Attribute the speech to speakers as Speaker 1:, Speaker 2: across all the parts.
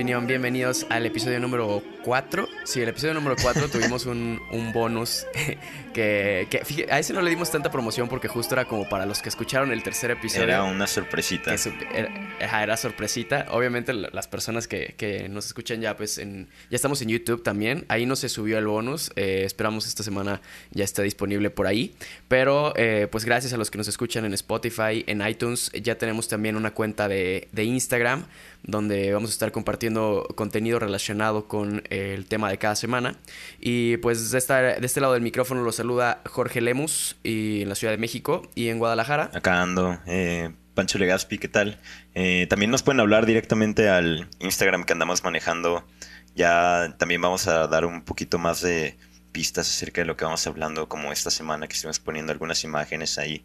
Speaker 1: opinión, bienvenidos al episodio número 4. Sí, el episodio número 4 tuvimos un, un bonus que, que a ese no le dimos tanta promoción porque justo era como para los que escucharon el tercer episodio.
Speaker 2: Era una sorpresita.
Speaker 1: era, era, sorpresita. Obviamente las personas que, que, nos escuchan ya, pues en, ya estamos en YouTube también. Ahí no se subió el bonus. Eh, esperamos esta semana ya esté disponible por ahí. Pero eh, pues gracias a los que nos escuchan en Spotify, en iTunes, ya tenemos también una cuenta de, de Instagram donde vamos a estar compartiendo contenido relacionado con el tema de cada semana. Y pues de, de este lado del micrófono los saluda Jorge Lemus y en la Ciudad de México y en Guadalajara.
Speaker 2: Acá ando. Eh, Pancho Legaspi, ¿qué tal? Eh, también nos pueden hablar directamente al Instagram que andamos manejando. Ya también vamos a dar un poquito más de pistas acerca de lo que vamos hablando, como esta semana que estuvimos poniendo algunas imágenes ahí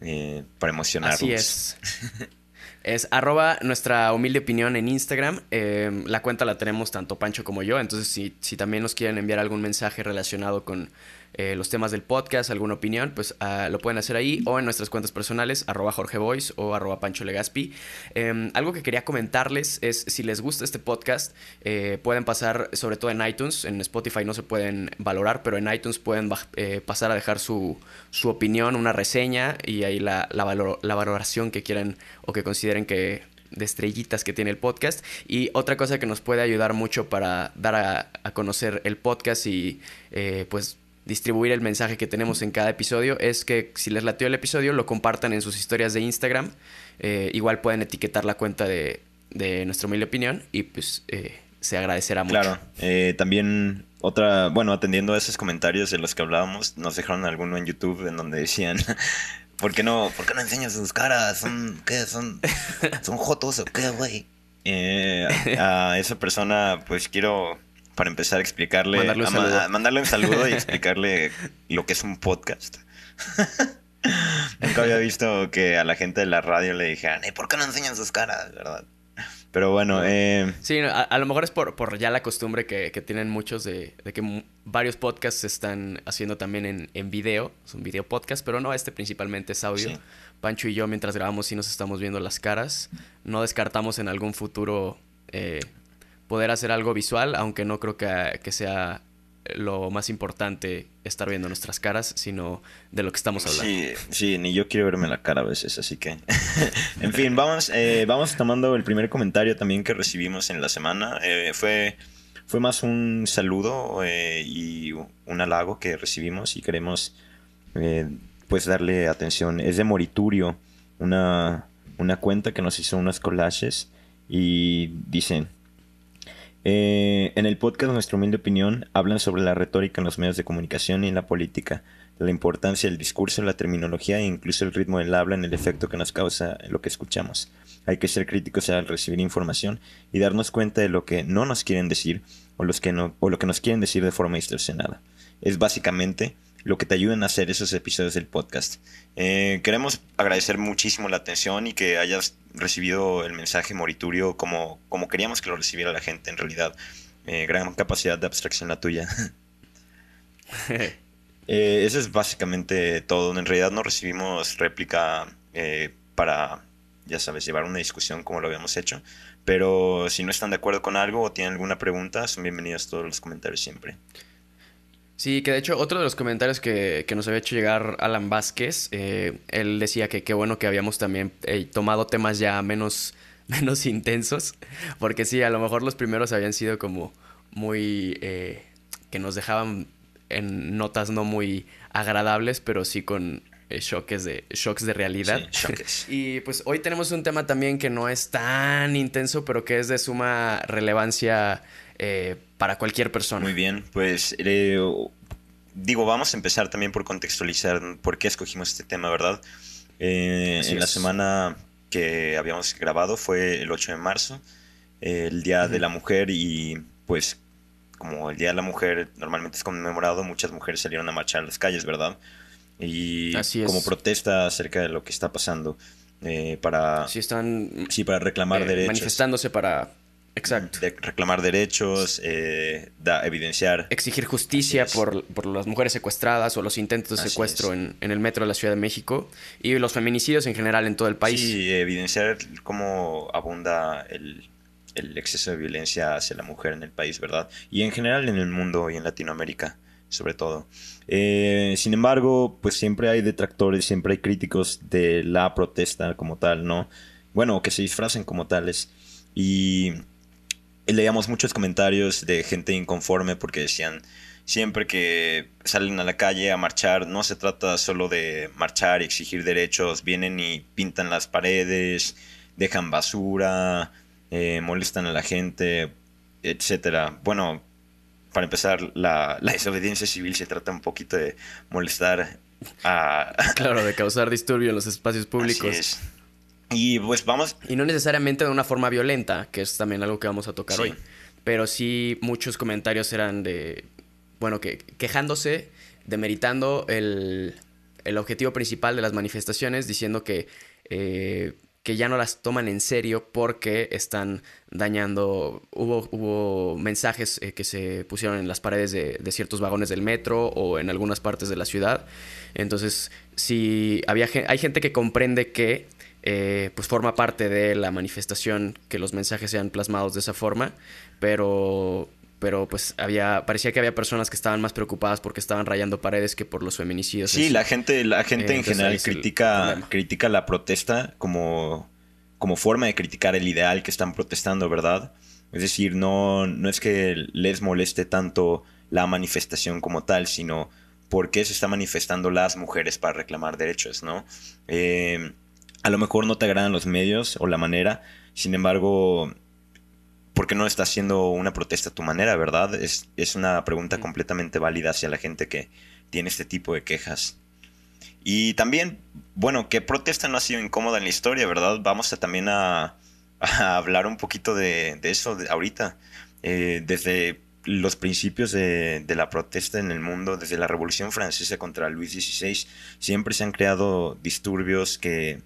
Speaker 2: eh, para emocionarnos.
Speaker 1: Así es. Es arroba nuestra humilde opinión en Instagram. Eh, la cuenta la tenemos tanto Pancho como yo. Entonces, si, si también nos quieren enviar algún mensaje relacionado con eh, los temas del podcast, alguna opinión, pues ah, lo pueden hacer ahí o en nuestras cuentas personales, arroba Jorge Boys o arroba Pancho Legaspi. Em, algo que quería comentarles es si les gusta este podcast, eh, pueden pasar, sobre todo en iTunes, en Spotify no se pueden valorar, pero en iTunes pueden eh, pasar a dejar su, su, opinión, una reseña y ahí la, la, la valoración que quieran o que consideren que de estrellitas que tiene el podcast. Y otra cosa que nos puede ayudar mucho para dar a conocer el podcast y pues distribuir el mensaje que tenemos en cada episodio es que si les latió el episodio lo compartan en sus historias de Instagram. Eh, igual pueden etiquetar la cuenta de, de nuestra humilde opinión y pues eh, se agradecerá mucho.
Speaker 2: Claro, eh, también otra, bueno, atendiendo a esos comentarios de los que hablábamos, nos dejaron alguno en YouTube en donde decían... ¿Por qué no, por qué no enseñas sus caras? ¿Son, ¿Qué? ¿Son, son jotos o qué, güey? a esa persona, pues quiero para empezar a explicarle, mandarle un, mandarle un saludo y explicarle lo que es un podcast. Nunca había visto que a la gente de la radio le dijeran, ¿por qué no enseñan sus caras? ¿verdad? Pero bueno, eh...
Speaker 1: Sí, a, lo mejor es por, por ya la costumbre que, que tienen muchos de, de, que varios podcasts se están haciendo también en, en video, es un video podcast, pero no, este principalmente es audio. Pancho y yo mientras grabamos sí nos estamos viendo las caras. No descartamos en algún futuro eh, poder hacer algo visual, aunque no creo que, sea lo más importante estar viendo nuestras caras, sino de lo que estamos hablando.
Speaker 2: Sí, sí, ni yo quiero verme la cara a veces, así que... en fin, vamos, eh, vamos tomando el primer comentario también que recibimos en la semana. Eh, fue, fue más un saludo eh, y un halago que recibimos y queremos pues darle atención. Es de Moriturio, una, una cuenta que nos hizo unos collages y dicen... Eh, en el podcast Nuestra Humilde Opinión hablan sobre la retórica en los medios de comunicación y en la política, la importancia del discurso, la terminología e incluso el ritmo del habla en el efecto que nos causa lo que escuchamos. Hay que ser críticos al recibir información y darnos cuenta de lo que no nos quieren decir o, los que no, o lo que nos quieren decir de forma distorsionada. Es básicamente lo que te ayudan a hacer esos episodios del podcast. Eh, queremos agradecer muchísimo la atención y que hayas recibido el mensaje moriturio como, como queríamos que lo recibiera la gente en realidad. Eh, gran capacidad de abstracción la tuya. Eh, eso es básicamente todo. En realidad no recibimos réplica para, ya sabes, llevar una discusión como lo habíamos hecho. Pero si no están de acuerdo con algo o tienen alguna pregunta, son bienvenidos todos los comentarios siempre.
Speaker 1: Sí, que de hecho otro de los comentarios que, nos había hecho llegar Alan Vázquez, eh, él decía que qué bueno que habíamos también eh, tomado temas ya menos, menos intensos, porque sí, a lo mejor los primeros habían sido como muy... Eh, que nos dejaban en notas no muy agradables, pero sí con shocks de, shocks de realidad. y pues hoy tenemos un tema también que no es tan intenso, pero que es de suma relevancia eh, para cualquier persona.
Speaker 2: Muy bien, pues eh, digo, vamos a empezar también por contextualizar por qué escogimos este tema, ¿verdad? Eh, en la semana que habíamos grabado fue el 8 de marzo, el Día de la Mujer y pues como el Día de la Mujer normalmente es conmemorado, muchas mujeres salieron a marchar a las calles, ¿verdad? Y como protesta acerca de lo que está pasando para,
Speaker 1: sí, están
Speaker 2: sí, para reclamar derechos.
Speaker 1: Manifestándose para Exacto.
Speaker 2: De reclamar derechos, eh, da, evidenciar.
Speaker 1: Exigir justicia por, por, las mujeres secuestradas o los intentos de secuestro en, en, el metro de la Ciudad de México y los feminicidios en general en todo el país.
Speaker 2: Sí, evidenciar cómo abunda el, el exceso de violencia hacia la mujer en el país, ¿verdad? Y en general en el mundo y en Latinoamérica, sobre todo. Eh, sin embargo, pues siempre hay detractores, siempre hay críticos de la protesta como tal, ¿no? Bueno, que se disfracen como tales. Y leíamos muchos comentarios de gente inconforme porque decían, siempre que salen a la calle a marchar, no se trata solo de marchar y exigir derechos, vienen y pintan las paredes, dejan basura, eh, molestan a la gente, etcétera. Bueno, para empezar, la, desobediencia civil se trata un poquito de molestar a...
Speaker 1: Claro, de causar disturbio en los espacios públicos.
Speaker 2: Y pues vamos...
Speaker 1: Y no necesariamente de una forma violenta, que es también algo que vamos a tocar hoy. Pero sí muchos comentarios eran de, bueno, que quejándose, demeritando el, el objetivo principal de las manifestaciones, diciendo que eh, que ya no las toman en serio porque están dañando. Hubo, hubo mensajes eh, que se pusieron en las paredes de, ciertos vagones del metro o en algunas partes de la ciudad. Entonces, si había hay gente que comprende que eh, pues forma parte de la manifestación que los mensajes sean plasmados de esa forma, pero pero pues había parecía que había personas que estaban más preocupadas porque estaban rayando paredes que por los feminicidios.
Speaker 2: Sí, la gente la gente en general critica critica la protesta como como forma de criticar el ideal que están protestando, ¿verdad? Es decir, no no es que les moleste tanto la manifestación como tal, sino por qué se están manifestando las mujeres para reclamar derechos, ¿no? Eh, a lo mejor no te agradan los medios o la manera, sin embargo, ¿por no está haciendo una protesta a tu manera, verdad? Es, es una pregunta completamente válida hacia la gente que tiene este tipo de quejas. Y también, bueno, ¿qué protesta no ha sido incómoda en la historia, verdad? Vamos a también a, hablar un poquito de, eso ahorita. Eh, desde los principios de, de, la protesta en el mundo, desde la Revolución Francesa contra Luis XVI, siempre se han creado disturbios que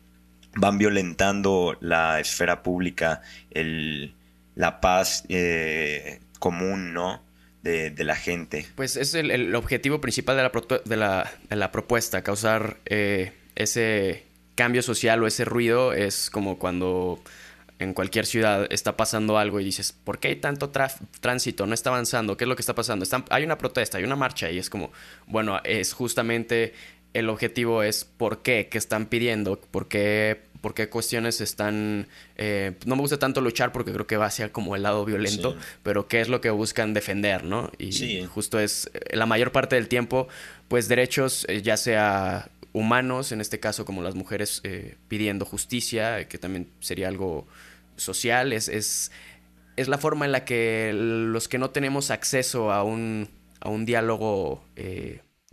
Speaker 2: van violentando la esfera pública, el, la paz eh, común, ¿no? De, la gente.
Speaker 1: Pues es el, objetivo principal de la, de la, propuesta, causar eh, ese cambio social o ese ruido. Es como cuando en cualquier ciudad está pasando algo y dices, ¿por qué hay tanto tránsito? No está avanzando, ¿qué es lo que está pasando? hay una protesta, hay una marcha y es como, bueno, es justamente el objetivo es por qué, qué están pidiendo, por qué por qué cuestiones están... Eh, no me gusta tanto luchar porque creo que va hacia como el lado violento, pero qué es lo que buscan defender, ¿no? Y justo es eh, la mayor parte del tiempo, pues derechos, eh, ya sea humanos, en este caso como las mujeres pidiendo justicia, que también sería algo social, es, es, es, la forma en la que los que no tenemos acceso a un, a un diálogo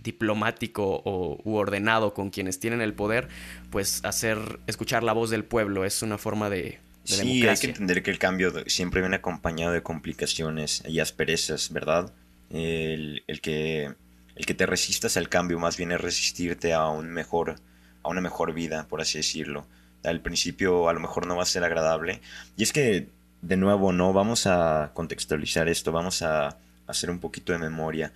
Speaker 1: diplomático o, u ordenado con quienes tienen el poder, pues hacer escuchar la voz del pueblo es una forma de,
Speaker 2: sí, hay que entender que el cambio siempre viene acompañado de complicaciones y asperezas, ¿verdad? El, que el que te resistas al cambio más bien es resistirte a un mejor a una mejor vida, por así decirlo. Al principio a lo mejor no va a ser agradable. Y es que, de nuevo, no vamos a contextualizar esto, vamos a hacer un poquito de memoria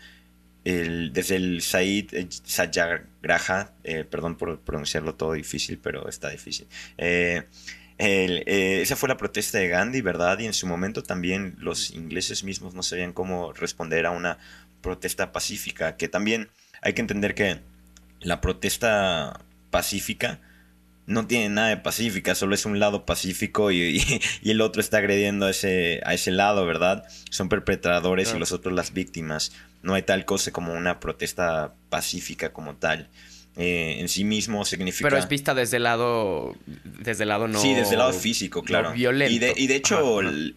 Speaker 2: desde el Said Satyagraha, eh, perdón por pronunciarlo todo difícil, pero está difícil. Eh, eh, esa fue la protesta de Gandhi, ¿verdad? Y en su momento también los ingleses mismos no sabían cómo responder a una protesta pacífica, que también hay que entender que la protesta pacífica no tiene nada de pacífica, solo es un lado pacífico y, el otro está agrediendo a ese, a ese lado, ¿verdad? Son perpetradores y los otros las víctimas no hay tal cosa como una protesta pacífica como tal. Eh, en sí mismo significa...
Speaker 1: Pero es vista desde el lado, desde el lado no...
Speaker 2: Sí, desde el lado físico, claro.
Speaker 1: violento.
Speaker 2: Y de, y de hecho El,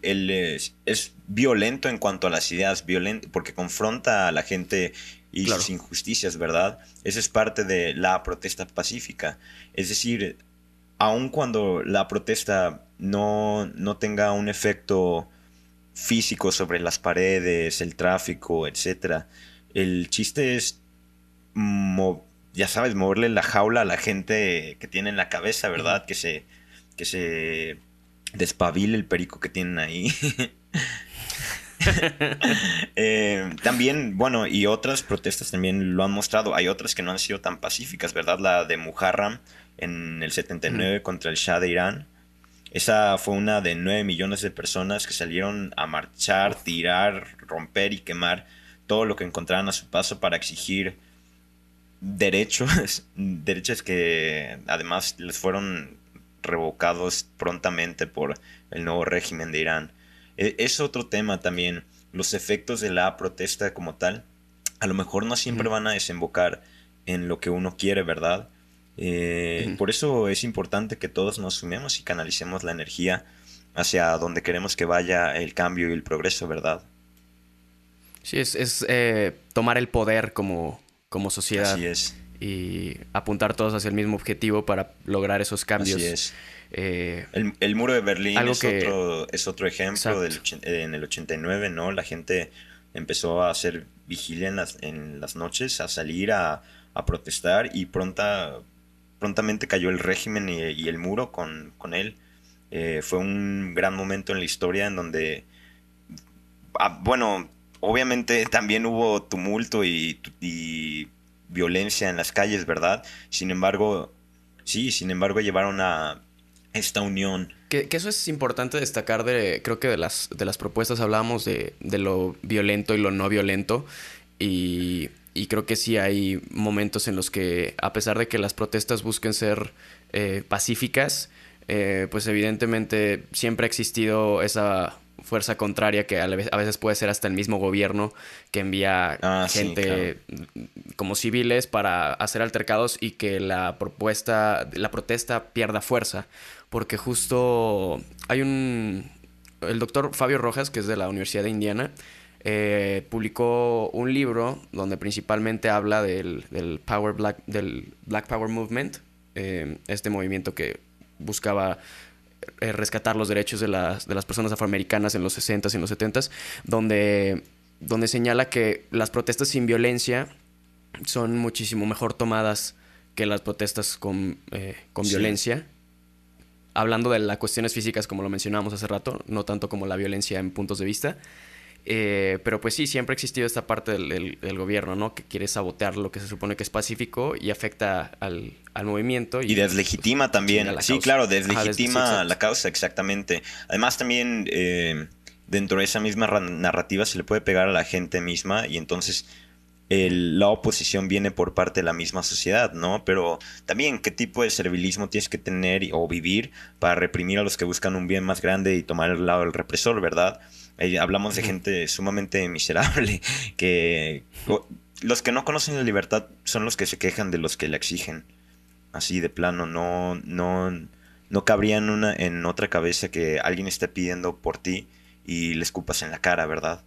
Speaker 2: es, violento en cuanto a las ideas, violento, porque confronta a la gente y sus injusticias, ¿verdad? Esa es parte de la protesta pacífica. Es decir, aun cuando la protesta no, no tenga un efecto físico sobre las paredes, el tráfico, etc. El chiste es, ya sabes, moverle la jaula a la gente que tiene en la cabeza, ¿verdad? Que se, que se despabile el perico que tienen ahí. Eh, también, bueno, y otras protestas también lo han mostrado. Hay otras que no han sido tan pacíficas, ¿verdad? La de Muharram en el 79 contra el Shah de Irán. Esa fue una de 9 millones de personas que salieron a marchar, tirar, romper y quemar todo lo que encontraran a su paso para exigir derechos, derechos que además les fueron revocados prontamente por el nuevo régimen de Irán. E, es otro tema también, los efectos de la protesta como tal, a lo mejor no siempre van a desembocar en lo que uno quiere, ¿verdad? Eh, por eso es importante que todos nos sumemos y canalicemos la energía hacia donde queremos que vaya el cambio y el progreso, ¿verdad?
Speaker 1: Sí, es, eh, tomar el poder como, como sociedad.
Speaker 2: Así es.
Speaker 1: Y apuntar todos hacia el mismo objetivo para lograr esos cambios.
Speaker 2: Así es. Eh, el, muro de Berlín es, otro, es otro ejemplo del, en el 89, ¿no? La gente empezó a hacer vigilia en las, en las noches, a salir a, a protestar y pronta, prontamente cayó el régimen y, el muro con, con él. Eh, fue un gran momento en la historia en donde, ah, bueno, obviamente también hubo tumulto y, violencia en las calles, ¿verdad? Sin embargo, sí, sin embargo llevaron a esta unión.
Speaker 1: Que, eso es importante destacar de, creo que de las, de las propuestas hablábamos de, de lo violento y lo no violento y y creo que sí hay momentos en los que, a pesar de que las protestas busquen ser eh, pacíficas, eh, pues evidentemente siempre ha existido esa fuerza contraria que a veces puede ser hasta el mismo gobierno que envía ah, gente como civiles para hacer altercados y que la propuesta, la protesta pierda fuerza. Porque justo hay un... El doctor Fabio Rojas, que es de la Universidad de Indiana, eh, publicó un libro donde principalmente habla del, Power Black, del Black Power Movement, eh, este movimiento que buscaba eh, rescatar los derechos de las, de las personas afroamericanas en los 60s y en los 70s, donde, donde señala que las protestas sin violencia son muchísimo mejor tomadas que las protestas con, con violencia. Hablando de las cuestiones físicas, como lo mencionábamos hace rato, no tanto como la violencia en puntos de vista. Eh, pero pues sí, siempre ha existido esta parte del, gobierno, ¿no? Que quiere sabotear lo que se supone que es pacífico y afecta al, movimiento.
Speaker 2: Y, deslegitima también. Sí, claro, deslegitima la causa, exactamente. Además también eh, dentro de esa misma narrativa se le puede pegar a la gente misma y entonces la oposición viene por parte de la misma sociedad, ¿no? Pero también qué tipo de servilismo tienes que tener o vivir para reprimir a los que buscan un bien más grande y tomar el lado del represor, ¿verdad? hablamos de gente sumamente miserable, que los que no conocen la libertad son los que se quejan de los que la exigen. Así de plano, no, no, no cabría en, una, en otra cabeza que alguien esté pidiendo por ti y le escupas en la cara, ¿verdad?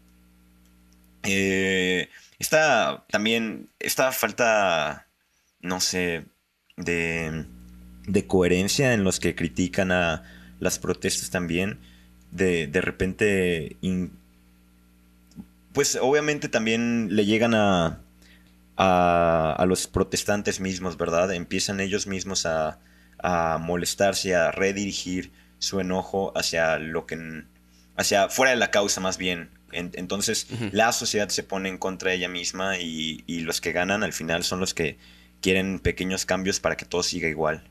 Speaker 2: Eh, esta también, esta falta, no sé, de, de coherencia en los que critican a las protestas también de, de repente, pues obviamente también le llegan a, a, a, los protestantes mismos, ¿verdad? Empiezan ellos mismos a, a molestarse, a redirigir su enojo hacia lo que hacia fuera de la causa más bien. Entonces la sociedad se pone en contra de ella misma y, y, los que ganan al final son los que quieren pequeños cambios para que todo siga igual.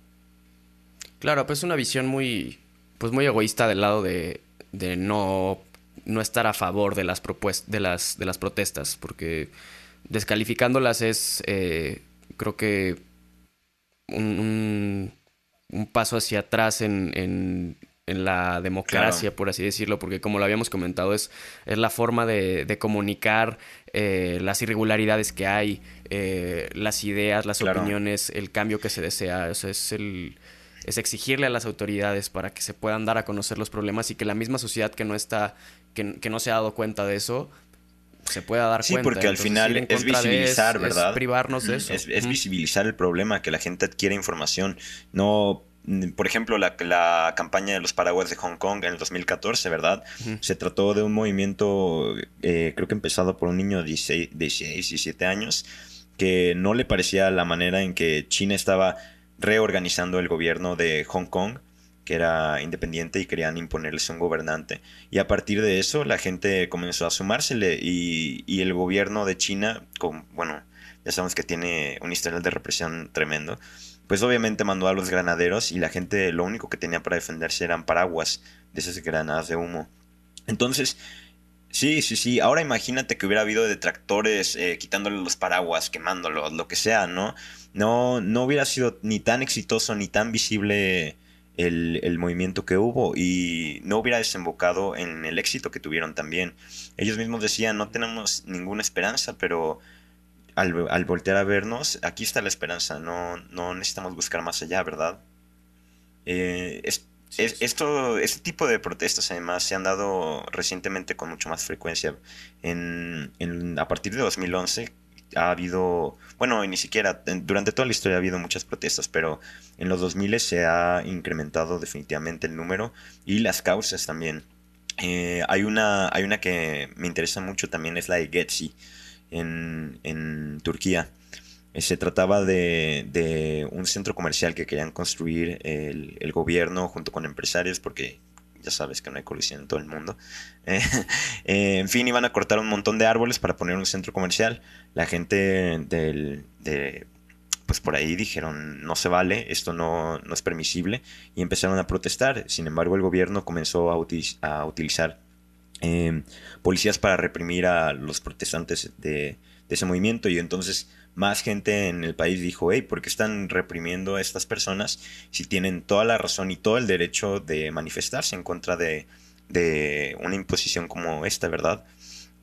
Speaker 1: Claro, pues es una visión muy, pues muy egoísta del lado de, de no, no estar a favor de las, propuestas, de las, de las protestas, porque descalificándolas es, eh, creo que, un, un, paso hacia atrás en, en, en la democracia, por así decirlo, porque como lo habíamos comentado, es, es la forma de, de comunicar eh, las irregularidades que hay, eh, las ideas, las opiniones, el cambio que se desea. O sea, es el es exigirle a las autoridades para que se puedan dar a conocer los problemas y que la misma sociedad que no está, que, no se ha dado cuenta de eso, se pueda dar cuenta.
Speaker 2: Sí, porque al final es visibilizar, ¿verdad?
Speaker 1: Es privarnos de eso.
Speaker 2: Es, visibilizar el problema, que la gente adquiere información. No, por ejemplo, la, la campaña de los paraguas de Hong Kong en el 2014, ¿verdad? Se trató de un movimiento, eh, creo que empezado por un niño de 16, 16, 17 años, que no le parecía la manera en que China estaba reorganizando el gobierno de Hong Kong que era independiente y querían imponerles un gobernante. Y a partir de eso la gente comenzó a sumársele y, y el gobierno de China, con, bueno, ya sabemos que tiene un historial de represión tremendo, pues obviamente mandó a los granaderos y la gente lo único que tenía para defenderse eran paraguas de esas granadas de humo. Entonces, sí, sí, sí, ahora imagínate que hubiera habido detractores eh, quitándole los paraguas, quemándolos, lo que sea, ¿no? No, no hubiera sido ni tan exitoso ni tan visible el, el, movimiento que hubo y no hubiera desembocado en el éxito que tuvieron también. Ellos mismos decían, no tenemos ninguna esperanza, pero al, al, voltear a vernos, aquí está la esperanza, no, no necesitamos buscar más allá, ¿verdad? Eh, es, es, esto, este tipo de protestas además se han dado recientemente con mucho más frecuencia. En, en, a partir de 2011 ha habido, bueno, ni siquiera, durante toda la historia ha habido muchas protestas, pero en los 2000 se ha incrementado definitivamente el número y las causas también. Eh, hay, una, hay una que me interesa mucho también, es la de Getsi en, Turquía. Eh, se trataba de, un centro comercial que querían construir el, gobierno junto con empresarios porque ya sabes que no hay colusión en todo el mundo. Eh, eh, en fin, iban a cortar un montón de árboles para poner un centro comercial. La gente del, de, pues por ahí dijeron, no se vale, esto no, no, es permisible, y empezaron a protestar. Sin embargo, el gobierno comenzó a utilizar eh, policías para reprimir a los protestantes de, de, ese movimiento y entonces más gente en el país dijo, hey, ¿por qué están reprimiendo a estas personas si tienen toda la razón y todo el derecho de manifestarse en contra de, de una imposición como esta, verdad?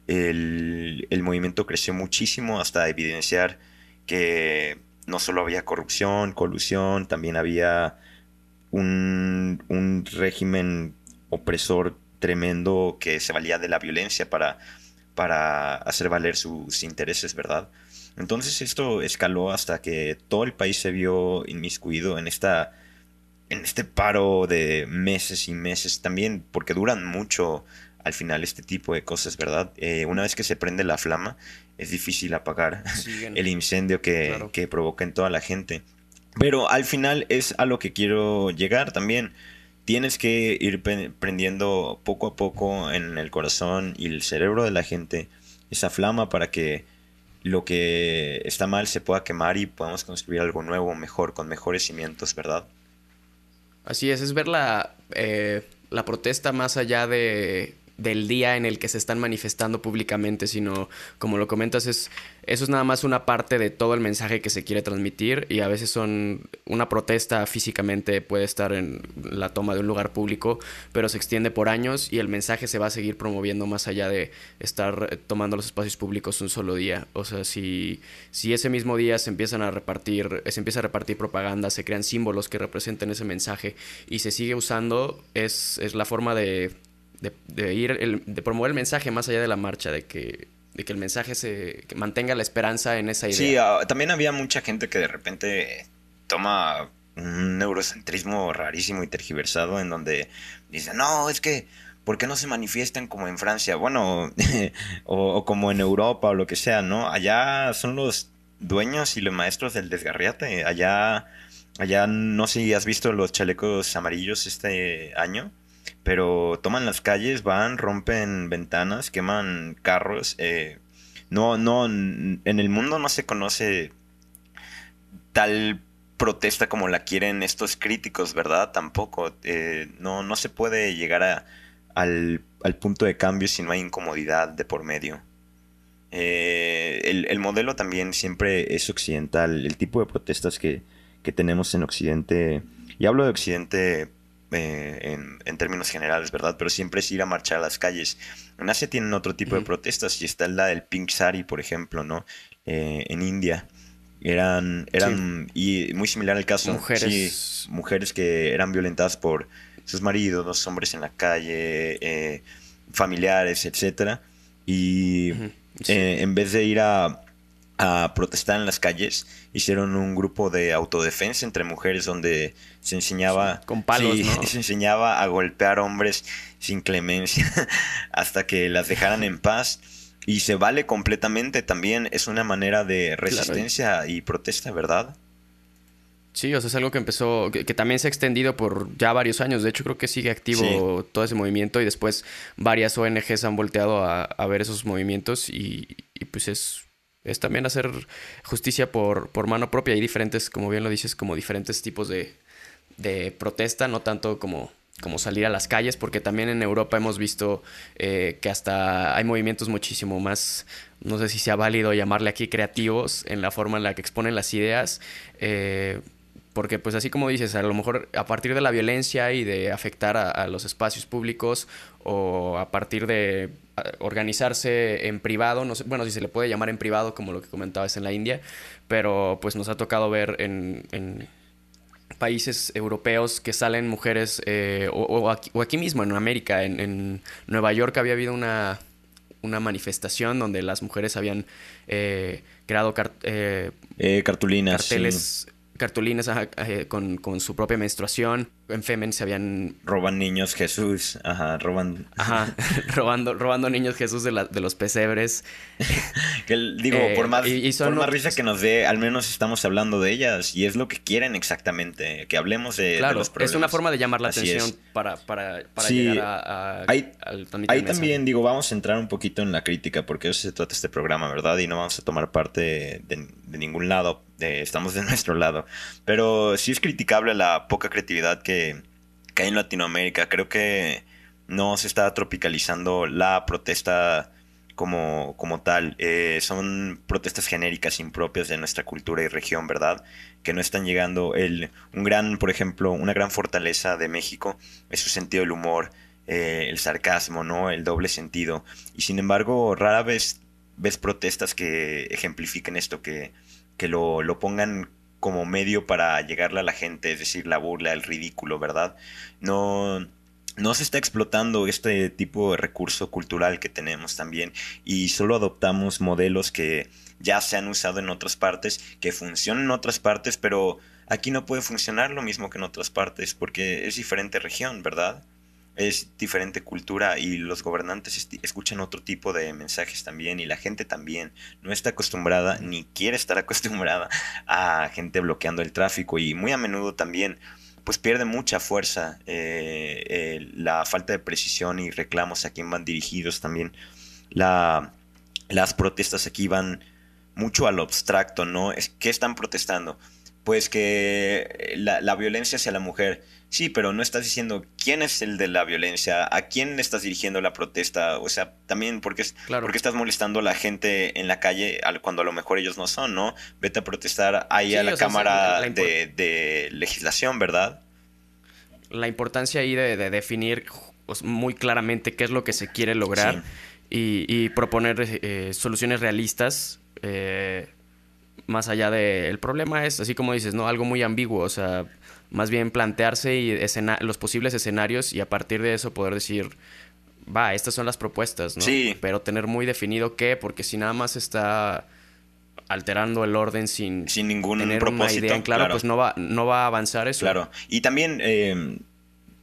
Speaker 2: El, el, movimiento creció muchísimo hasta evidenciar que no solo había corrupción, colusión, también había un, un régimen opresor tremendo que se valía de la violencia para, para hacer valer sus intereses, ¿verdad? Entonces esto escaló hasta que todo el país se vio inmiscuido en esta en este paro de meses y meses también porque duran mucho al final este tipo de cosas, ¿verdad? Eh, una vez que se prende la flama es difícil apagar el incendio que, claro. que provoca en toda la gente. Pero al final es a lo que quiero llegar también tienes que ir prendiendo poco a poco en el corazón y el cerebro de la gente esa flama para que lo que está mal se pueda quemar y podamos construir algo nuevo, mejor, con mejores cimientos, ¿verdad?
Speaker 1: Así es, es ver la, eh, la protesta más allá de del día en el que se están manifestando públicamente, sino, como lo comentas, es, eso es nada más una parte de todo el mensaje que se quiere transmitir y a veces son una protesta físicamente puede estar en la toma de un lugar público, pero se extiende por años y el mensaje se va a seguir promoviendo más allá de estar tomando los espacios públicos un solo día. O sea, si, si ese mismo día se empiezan a repartir, se empieza a repartir propaganda, se crean símbolos que representen ese mensaje y se sigue usando, es, es la forma de de, de ir, el, de promover el mensaje más allá de la marcha, de que, de que el mensaje se que mantenga la esperanza en esa idea.
Speaker 2: Sí, uh, también había mucha gente que de repente toma un neurocentrismo rarísimo y tergiversado en donde dice, no, es que, ¿por qué no se manifiestan como en Francia? Bueno, o, o, como en Europa o lo que sea, ¿no? Allá son los dueños y los maestros del desgarriate. Allá, allá no sé si has visto los chalecos amarillos este año pero toman las calles, van, rompen ventanas, queman carros. Eh, no, no, en el mundo no se conoce tal protesta como la quieren estos críticos, ¿verdad? Tampoco. Eh, no, no se puede llegar a, al, al, punto de cambio si no hay incomodidad de por medio. Eh, el, el, modelo también siempre es occidental. El tipo de protestas que, que tenemos en Occidente, y hablo de Occidente eh, en, en, términos generales, ¿verdad? Pero siempre es ir a marchar a las calles. En Asia tienen otro tipo de protestas y está la del Pink Sari, por ejemplo, ¿no? Eh, en India. Eran, eran sí. y muy similar al caso, mujeres. Sí, mujeres que eran violentadas por sus maridos, los hombres en la calle, eh, familiares, etcétera. Y uh -huh. sí. en vez de ir a a protestar en las calles, hicieron un grupo de autodefensa entre mujeres donde se enseñaba
Speaker 1: con palos, sí, ¿no?
Speaker 2: se enseñaba a golpear hombres sin clemencia hasta que las dejaran en paz y se vale completamente también es una manera de resistencia claro. y protesta, ¿verdad?
Speaker 1: Sí, o sea, es algo que empezó, que, también se ha extendido por ya varios años. De hecho, creo que sigue activo todo ese movimiento y después varias ONGs han volteado a, ver esos movimientos y, pues es, es también hacer justicia por, por mano propia. Hay diferentes, como bien lo dices, como diferentes tipos de, de protesta, no tanto como como salir a las calles, porque también en Europa hemos visto eh, que hasta hay movimientos muchísimo más, no sé si sea válido llamarle aquí creativos en la forma en la que exponen las ideas. Eh, porque pues así como dices, a lo mejor a partir de la violencia y de afectar a, los espacios públicos o a partir de organizarse en privado, no sé, bueno, si se le puede llamar en privado como lo que comentabas en la India, pero pues nos ha tocado ver en, en países europeos que salen mujeres, eh, o, aquí, mismo en América, en, Nueva York había habido una, una manifestación donde las mujeres habían eh, creado
Speaker 2: eh, cartulinas.
Speaker 1: Carteles cartulinas eh, con, con, su propia menstruación. En Femen se habían...
Speaker 2: Roban niños Jesús, ajá, roban...
Speaker 1: Ajá, robando, robando niños Jesús de, la, de los pesebres.
Speaker 2: que digo, eh, por más, por más risa que nos dé, al menos estamos hablando de ellas y es lo que quieren exactamente, que hablemos de,
Speaker 1: claro,
Speaker 2: los problemas.
Speaker 1: es una forma de llamar la atención para, para, para llegar a,
Speaker 2: ahí, ahí también, digo, vamos a entrar un poquito en la crítica porque eso se trata este programa, ¿verdad? Y no vamos a tomar parte de, de ningún lado, estamos de nuestro lado. Pero sí es criticable la poca creatividad que, hay en Latinoamérica. Creo que no se está tropicalizando la protesta como, como tal. Eh, son protestas genéricas impropias de nuestra cultura y región, ¿verdad? Que no están llegando. El, un gran, por ejemplo, una gran fortaleza de México es su sentido del humor, eh, el sarcasmo, ¿no? El doble sentido. Y sin embargo, rara vez ves protestas que ejemplifiquen esto, que, que lo, lo pongan como medio para llegarle a la gente, es decir, la burla, el ridículo, ¿verdad? No, no se está explotando este tipo de recurso cultural que tenemos también y solo adoptamos modelos que ya se han usado en otras partes, que funcionan en otras partes, pero aquí no puede funcionar lo mismo que en otras partes porque es diferente región, ¿verdad? Es diferente cultura y los gobernantes escuchan otro tipo de mensajes también y la gente también no está acostumbrada ni quiere estar acostumbrada a gente bloqueando el tráfico y muy a menudo también pues pierde mucha fuerza eh, la falta de precisión y reclamos a quién van dirigidos también. La, las protestas aquí van mucho al abstracto no es qué están protestando pues que la, la violencia hacia la mujer Sí, pero no estás diciendo quién es el de la violencia, a quién estás dirigiendo la protesta, o sea, también porque, porque estás molestando a la gente en la calle cuando a lo mejor ellos no son, ¿no? Vete a protestar ahí a la Cámara de, Legislación, ¿verdad?
Speaker 1: La importancia ahí de, definir pues, muy claramente qué es lo que se quiere lograr y, proponer eh, soluciones realistas. Eh, más allá de... El problema es, así como dices, ¿no? Algo muy ambiguo, o sea más bien plantearse y los posibles escenarios y a partir de eso poder decir, va, estas son las propuestas, ¿no?
Speaker 2: Sí.
Speaker 1: Pero tener muy definido qué, porque si nada más está alterando el orden sin,
Speaker 2: sin ningún tener propósito, una idea en
Speaker 1: claro, pues no va, no va a avanzar eso.
Speaker 2: Claro. Y también, eh,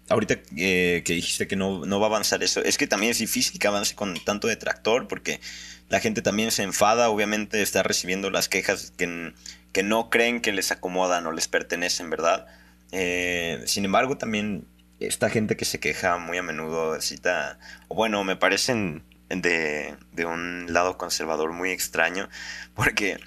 Speaker 2: ahorita eh, que dijiste que no, no va a avanzar eso, es que también es difícil que avance con tanto detractor, porque la gente también se enfada, obviamente está recibiendo las quejas que, que no creen que les acomodan o les pertenecen, ¿verdad? Eh, sin embargo, también esta gente que se queja muy a menudo cita, o bueno, me parecen de, de un lado conservador muy extraño, porque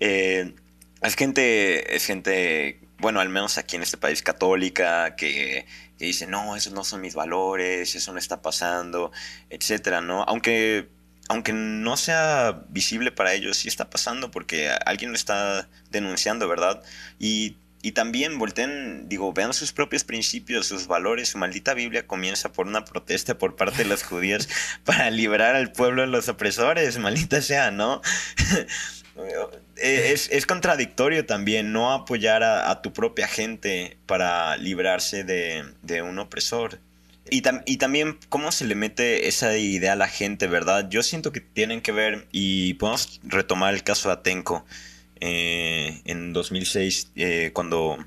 Speaker 2: eh, es gente, es gente, bueno, al menos aquí en este país católica, que, que dice, no, esos no son mis valores, eso no está pasando, etcétera, ¿no? Aunque aunque no sea visible para ellos, sí está pasando porque alguien lo está denunciando, ¿verdad? Y y también volteen, digo, vean sus propios principios, sus valores. Su maldita Biblia comienza por una protesta por parte de los judíos para liberar al pueblo de los opresores, maldita sea, ¿no? es, es, contradictorio también no apoyar a, tu propia gente para librarse de, de un opresor. Y, y, también cómo se le mete esa idea a la gente, ¿verdad? Yo siento que tienen que ver, y podemos retomar el caso de Atenco. Eh, en 2006 eh, cuando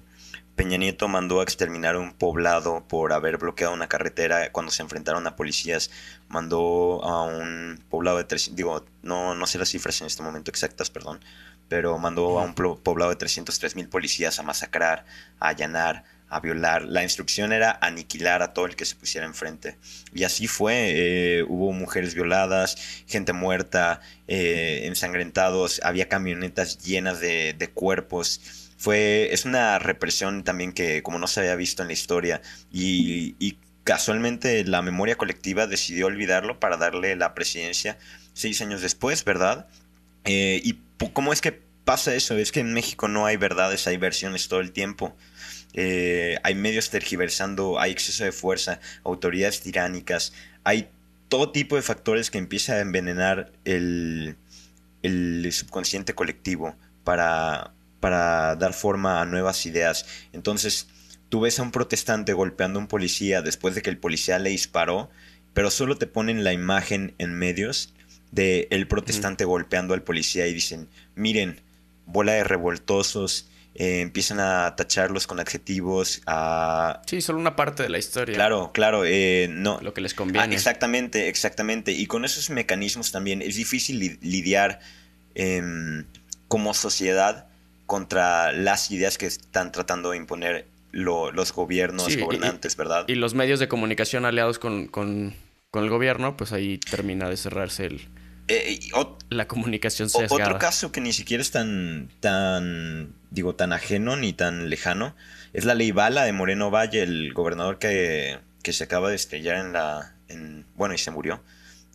Speaker 2: Peña Nieto mandó a exterminar un poblado por haber bloqueado una carretera cuando se enfrentaron a policías, mandó a un poblado de tres, digo, no, no sé las cifras en este momento exactas, perdón, pero mandó a un poblado de 303 mil policías a masacrar, a allanar, a violar. La instrucción era aniquilar a todo el que se pusiera enfrente. Y así fue. Eh, hubo mujeres violadas, gente muerta, eh, ensangrentados, había camionetas llenas de, cuerpos. Fue, es una represión también que como no se había visto en la historia y, casualmente la memoria colectiva decidió olvidarlo para darle la presidencia seis años después, ¿verdad? Eh, ¿Y cómo es que pasa eso? Es que en México no hay verdades, hay versiones todo el tiempo. Eh, hay medios tergiversando, hay exceso de fuerza, autoridades tiránicas, hay todo tipo de factores que empiezan a envenenar el, subconsciente colectivo para, para dar forma a nuevas ideas. Entonces, tú ves a un protestante golpeando a un policía después de que el policía le disparó, pero solo te ponen la imagen en medios de el protestante golpeando al policía y dicen, miren, bola de revoltosos, eh, empiezan a tacharlos con adjetivos, a...
Speaker 1: Sí, solo una parte de la historia.
Speaker 2: Claro, claro, eh, no.
Speaker 1: Lo que les conviene. Ah,
Speaker 2: exactamente, exactamente. Y con esos mecanismos también es difícil lidiar em, como sociedad contra las ideas que están tratando de imponer los gobiernos, gobernantes, ¿verdad?
Speaker 1: Y los medios de comunicación aliados con, con, con el gobierno, pues ahí termina de cerrarse el eh, la comunicación sesgada.
Speaker 2: Otro caso que ni siquiera es tan, tan, digo, tan ajeno ni tan lejano es la ley Bala de Moreno Valle, el gobernador que, se acaba de estrellar en la, en, bueno, y se murió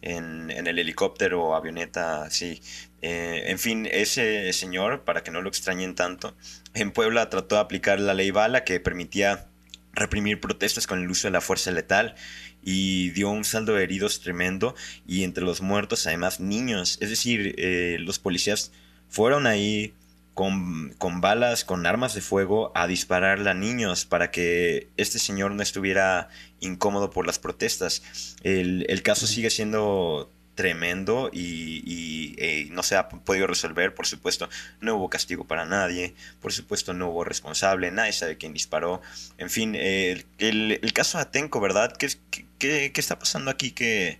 Speaker 2: en, el helicóptero o avioneta, sí. Eh, en fin, ese señor, para que no lo extrañen tanto, en Puebla trató de aplicar la ley Bala que permitía reprimir protestas con el uso de la fuerza letal y dio un saldo de heridos tremendo y entre los muertos además niños. Es decir, eh, los policías fueron ahí con, con, balas, con armas de fuego a dispararle a niños para que este señor no estuviera incómodo por las protestas. El, el caso sigue siendo tremendo y, eh, no se ha podido resolver. Por supuesto, no hubo castigo para nadie. Por supuesto, no hubo responsable. Nadie sabe quién disparó. En fin, el, caso de Atenco, ¿verdad? ¿Qué, qué, qué está pasando aquí que,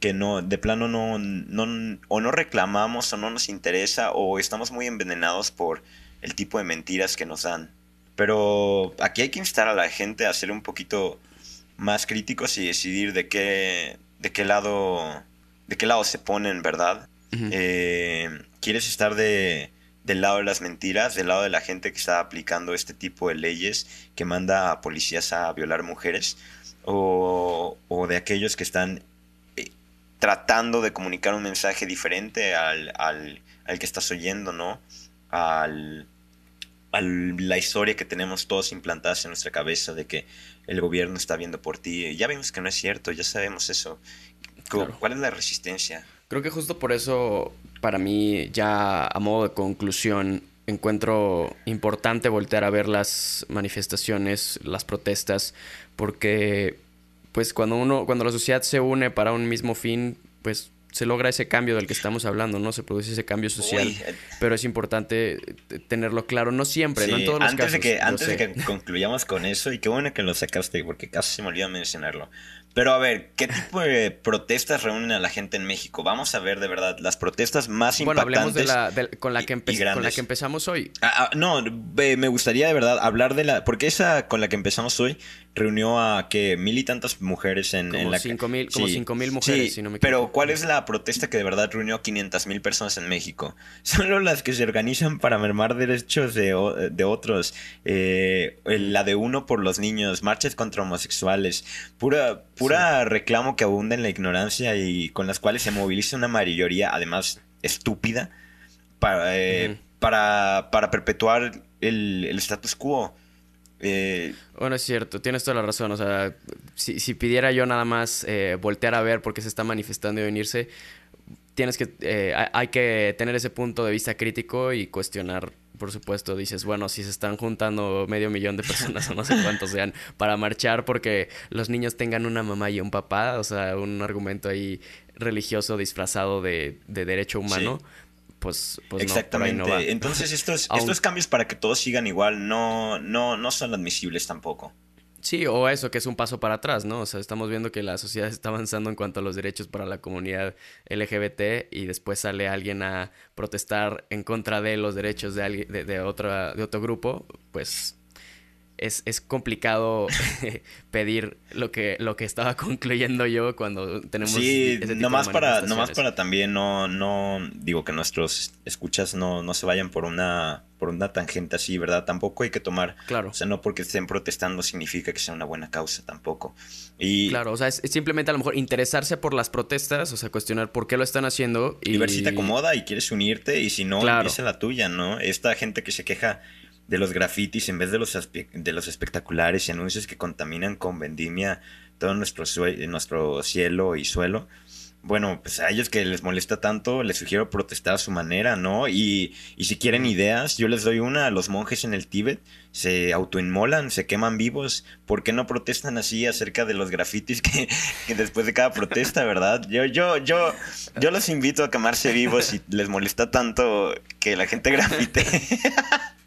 Speaker 2: que no, de plano no, no, o no reclamamos o no nos interesa o estamos muy envenenados por el tipo de mentiras que nos dan? Pero aquí hay que instar a la gente a ser un poquito más críticos y decidir de qué, de qué lado de qué lado se ponen, ¿verdad? Eh, ¿Quieres estar de, del lado de las mentiras, del lado de la gente que está aplicando este tipo de leyes que manda a policías a violar mujeres? ¿O, de aquellos que están eh, tratando de comunicar un mensaje diferente al, al, al que estás oyendo, ¿no? Al, a la historia que tenemos todos implantadas en nuestra cabeza de que el gobierno está viendo por ti. Ya vemos que no es cierto, ya sabemos eso. ¿Cuál es la resistencia?
Speaker 1: Creo que justo por eso, para mí, ya a modo de conclusión, encuentro importante voltear a ver las manifestaciones, las protestas, porque pues cuando uno, cuando la sociedad se une para un mismo fin, pues se logra ese cambio del que estamos hablando, ¿no? Se produce ese cambio social. Eh, pero es importante tenerlo claro, no siempre, no en todos los
Speaker 2: antes
Speaker 1: casos.
Speaker 2: De que, antes de que concluyamos con eso, y qué bueno que lo sacaste, porque casi se me olvidó mencionarlo. Pero a ver, ¿qué tipo de protestas reúnen a la gente en México? Vamos a ver de verdad las protestas más bueno, impactantes.
Speaker 1: Bueno, hablemos de la, con, la que con la que empezamos hoy.
Speaker 2: Ah, ah, no, me gustaría de verdad hablar de la... Porque esa con la que empezamos hoy reunió a que mil y tantas mujeres en,
Speaker 1: en
Speaker 2: la...
Speaker 1: Cinco mil, como cinco mil mujeres, si no me
Speaker 2: equivoco. Pero ¿cuál es la protesta que de verdad reunió a 500 mil personas en México? Solo las que se organizan para mermar derechos de, de otros. Eh, la de uno por los niños, marchas contra homosexuales. Pura pura reclamo que abunda en la ignorancia y con las cuales se moviliza una mayoría, además estúpida, para, eh, para, perpetuar el, status quo.
Speaker 1: Eh, bueno, es cierto, tienes toda la razón. O sea, si, pidiera yo nada más eh, voltear a ver por qué se está manifestando y venirse, tienes que, hay que tener ese punto de vista crítico y cuestionar por supuesto, dices, bueno, si se están juntando medio millón de personas o no sé cuántos sean para marchar porque los niños tengan una mamá y un papá, o sea, un argumento ahí religioso disfrazado de, derecho humano. Pues, pues
Speaker 2: Exactamente.
Speaker 1: No,
Speaker 2: Entonces estos, estos cambios para que todos sigan igual no, no, no son admisibles tampoco.
Speaker 1: Sí, o eso, que es un paso para atrás, ¿no? O sea, estamos viendo que la sociedad está avanzando en cuanto a los derechos para la comunidad LGBT y después sale alguien a protestar en contra de los derechos de, alguien, de, de, otra, de otro grupo, pues es, es complicado pedir lo que, lo que estaba concluyendo yo cuando tenemos...
Speaker 2: Sí, nomás, para, nomás para también no, no, digo que nuestros escuchas no, no se vayan por una, por una tangente así, ¿verdad? Tampoco hay que tomar...
Speaker 1: Claro.
Speaker 2: O sea, no porque estén protestando significa que sea una buena causa tampoco. Y,
Speaker 1: claro, o sea, es, simplemente a lo mejor interesarse por las protestas, o sea, cuestionar por qué lo están haciendo.
Speaker 2: Y, ver si te acomoda y quieres unirte y si no, claro. empieza la tuya, ¿no? Esta gente que se queja de los grafitis en vez de los, de los espectaculares y anuncios que contaminan con vendimia todo nuestro, nuestro cielo y suelo. Bueno, pues a ellos que les molesta tanto, les sugiero protestar a su manera, ¿no? Y, y si quieren ideas, yo les doy una. Los monjes en el Tíbet se autoinmolan, se queman vivos. ¿Por qué no protestan así acerca de los grafitis que, que, después de cada protesta, verdad? Yo, yo, yo, yo los invito a quemarse vivos si les molesta tanto que la gente grafite.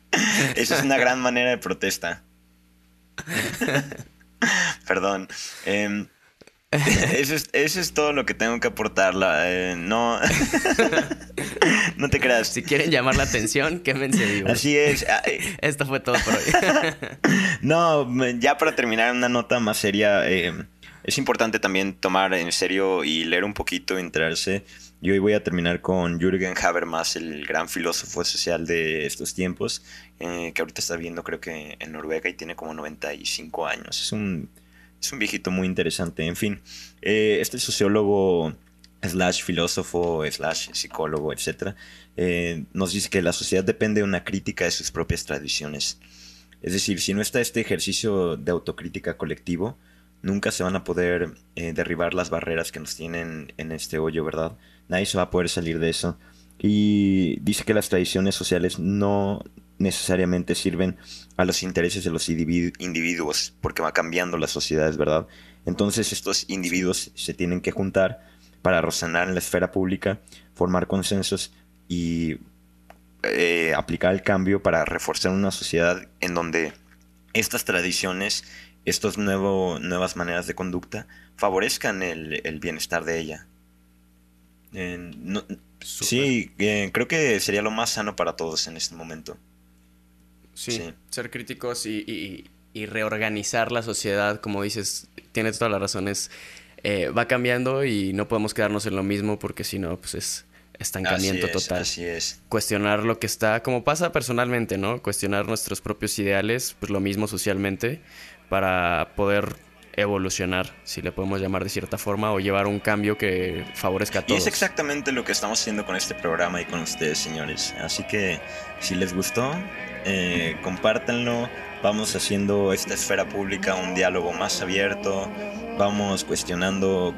Speaker 2: Esa es una gran manera de protesta. Perdón. Eh, eso, es, eso, es, todo lo que tengo que aportar. Eh, no. no te creas.
Speaker 1: Si quieren llamar la atención, quémense vivo.
Speaker 2: Así es.
Speaker 1: Esto fue todo por hoy.
Speaker 2: no, ya para terminar, una nota más seria. Eh, es importante también tomar en serio y leer un poquito, enterarse y hoy voy a terminar con Jürgen Habermas, el gran filósofo social de estos tiempos, eh, que ahorita está viendo creo que en Noruega y tiene como 95 años. Es un, es un viejito muy interesante. En fin, eh, este sociólogo slash filósofo, slash psicólogo, etc., eh, nos dice que la sociedad depende de una crítica de sus propias tradiciones. Es decir, si no está este ejercicio de autocrítica colectivo, nunca se van a poder derribar las barreras que nos tienen en este hoyo, ¿verdad? Nadie se va a poder salir de eso. Y dice que las tradiciones sociales no necesariamente sirven a los intereses de los individuos, porque va cambiando las sociedades, ¿verdad? Entonces estos individuos se tienen que juntar para razonar en la esfera pública, formar consensos y eh, aplicar el cambio para reforzar una sociedad en donde estas tradiciones, estas nuevas maneras de conducta favorezcan el bienestar de ella sí, creo que sería lo más sano para todos en este momento.
Speaker 1: Sí, ser críticos y, reorganizar la sociedad, como dices, tienes todas las razones. Eh, va cambiando y no podemos quedarnos en lo mismo porque si no, pues es estancamiento total.
Speaker 2: Así es.
Speaker 1: Cuestionar lo que está, como pasa personalmente, ¿no? Cuestionar nuestros propios ideales, pues lo mismo socialmente, para poder evolucionar, si le podemos llamar de cierta forma, o llevar un cambio que favorezca a todos.
Speaker 2: Y es exactamente lo que estamos haciendo con este programa y con ustedes, señores. Así que si les gustó, eh, compártanlo. Vamos haciendo esta esfera pública un diálogo más abierto. Vamos cuestionando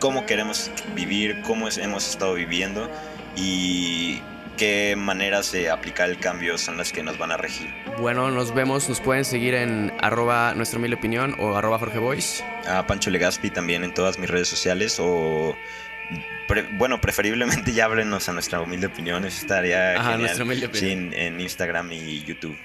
Speaker 2: cómo queremos vivir, cómo hemos estado viviendo y qué maneras de aplicar el cambio son las que nos van a regir.
Speaker 1: Bueno, nos vemos, nos pueden seguir en arroba nuestra mil opinión o arroba Jorge Boys.
Speaker 2: A Pancho Legaspi también en todas mis redes sociales o bueno, preferiblemente ya ábrenos a nuestra humilde opinión, estaría
Speaker 1: Ajá, Nuestra humilde
Speaker 2: opinión. Sí, en Instagram y YouTube.